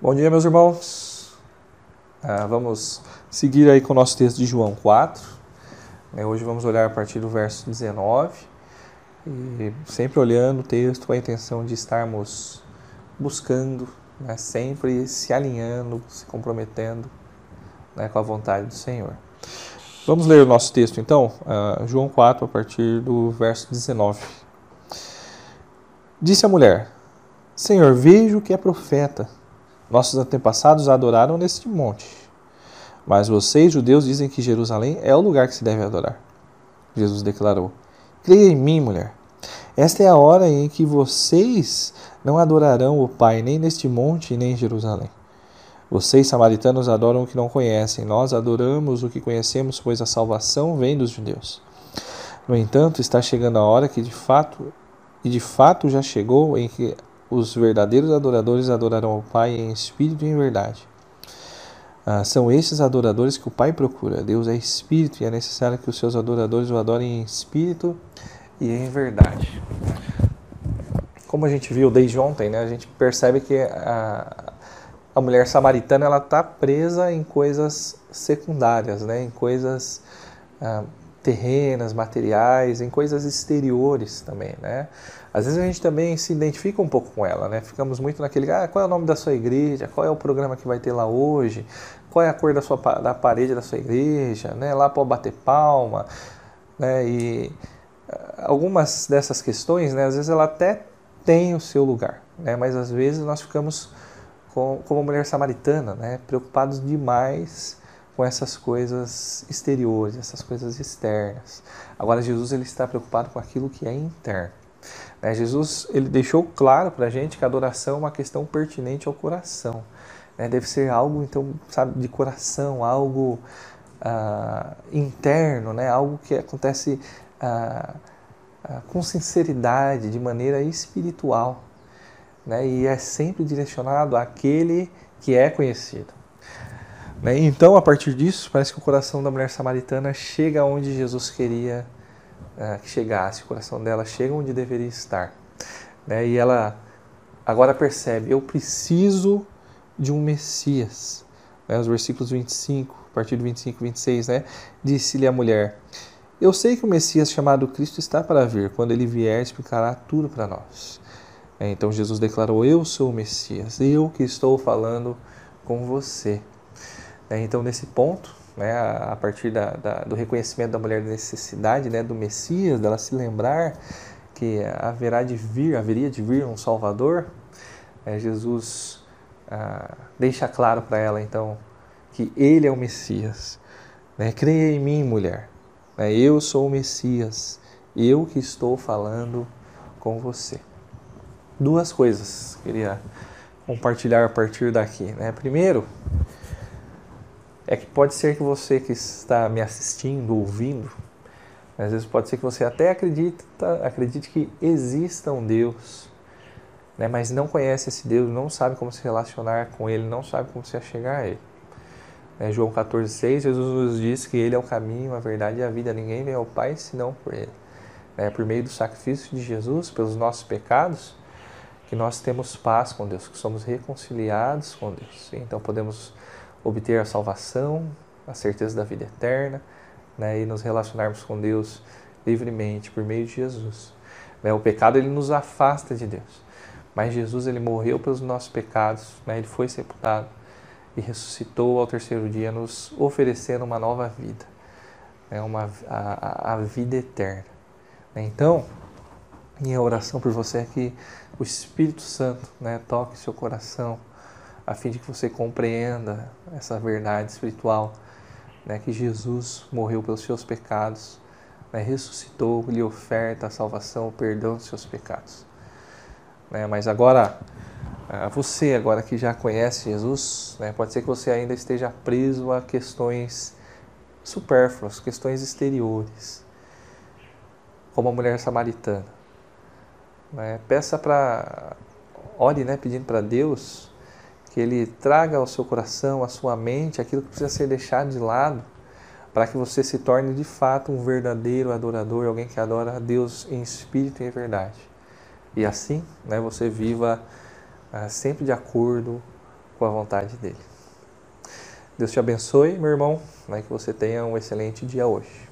Bom dia, meus irmãos. Ah, vamos seguir aí com o nosso texto de João 4. É, hoje vamos olhar a partir do verso 19. E sempre olhando o texto com a intenção de estarmos buscando, né, sempre se alinhando, se comprometendo né, com a vontade do Senhor. Vamos ler o nosso texto então, uh, João 4, a partir do verso 19. Disse a mulher: Senhor, vejo que é profeta. Nossos antepassados adoraram neste monte. Mas vocês, judeus, dizem que Jerusalém é o lugar que se deve adorar. Jesus declarou: Creia em mim, mulher. Esta é a hora em que vocês não adorarão o Pai nem neste monte nem em Jerusalém. Vocês, samaritanos, adoram o que não conhecem. Nós adoramos o que conhecemos, pois a salvação vem dos judeus. No entanto, está chegando a hora que de fato, e de fato já chegou, em que os verdadeiros adoradores adorarão ao Pai em espírito e em verdade. Ah, são esses adoradores que o Pai procura. Deus é espírito e é necessário que os seus adoradores o adorem em espírito e em verdade. Como a gente viu desde ontem, né, a gente percebe que a, a mulher samaritana ela está presa em coisas secundárias, né, em coisas ah, terrenas, materiais, em coisas exteriores também, né? Às vezes a gente também se identifica um pouco com ela, né? Ficamos muito naquele, ah, qual é o nome da sua igreja? Qual é o programa que vai ter lá hoje? Qual é a cor da sua da parede da sua igreja, né? Lá para bater palma, né? E ah, algumas dessas questões, né, às vezes ela até tem o seu lugar, né? Mas às vezes nós ficamos com, como mulher samaritana, né, preocupados demais com essas coisas exteriores, essas coisas externas. Agora Jesus ele está preocupado com aquilo que é interno. Né? Jesus ele deixou claro para a gente que a adoração é uma questão pertinente ao coração. Né? Deve ser algo então sabe de coração, algo ah, interno, né? Algo que acontece ah, ah, com sinceridade, de maneira espiritual, né? E é sempre direcionado àquele que é conhecido. Né? Então, a partir disso, parece que o coração da mulher samaritana chega onde Jesus queria uh, que chegasse, o coração dela chega onde deveria estar. Né? E ela agora percebe: eu preciso de um Messias. Né? Os versículos 25, a partir do 25 e 26, né? disse-lhe a mulher: Eu sei que o Messias chamado Cristo está para vir, quando ele vier, explicará tudo para nós. Então Jesus declarou: Eu sou o Messias, eu que estou falando com você. Né? Então, nesse ponto, né, a partir da, da, do reconhecimento da mulher da necessidade né, do Messias, dela se lembrar que haverá de vir, haveria de vir um Salvador, é, Jesus ah, deixa claro para ela então que Ele é o Messias. Né? Creia em mim, mulher. Né? Eu sou o Messias. Eu que estou falando com você. Duas coisas queria compartilhar a partir daqui. Né? Primeiro, é que pode ser que você que está me assistindo, ouvindo, às vezes pode ser que você até acredita, acredite que exista um Deus, né, mas não conhece esse Deus, não sabe como se relacionar com Ele, não sabe como se achegar a Ele. É, João 14,6, Jesus nos diz que Ele é o caminho, a verdade e a vida. Ninguém vem ao Pai senão por Ele. É por meio do sacrifício de Jesus, pelos nossos pecados, que nós temos paz com Deus, que somos reconciliados com Deus. Então podemos obter a salvação, a certeza da vida eterna né, e nos relacionarmos com Deus livremente por meio de Jesus. Né, o pecado ele nos afasta de Deus, mas Jesus ele morreu pelos nossos pecados, né, ele foi sepultado e ressuscitou ao terceiro dia, nos oferecendo uma nova vida, né, uma, a, a vida eterna. Então, minha oração por você é que o Espírito Santo né, toque seu coração, a fim de que você compreenda essa verdade espiritual, né, que Jesus morreu pelos seus pecados, né, ressuscitou, lhe oferta a salvação, o perdão dos seus pecados. Né, mas agora, você agora que já conhece Jesus, né, pode ser que você ainda esteja preso a questões supérfluas, questões exteriores, como a mulher samaritana. Né, peça para, ore né, pedindo para Deus que Ele traga ao seu coração, à sua mente, aquilo que precisa ser deixado de lado, para que você se torne de fato um verdadeiro adorador, alguém que adora a Deus em espírito e em verdade. E assim, né, você viva ah, sempre de acordo com a vontade dele. Deus te abençoe, meu irmão, né, que você tenha um excelente dia hoje.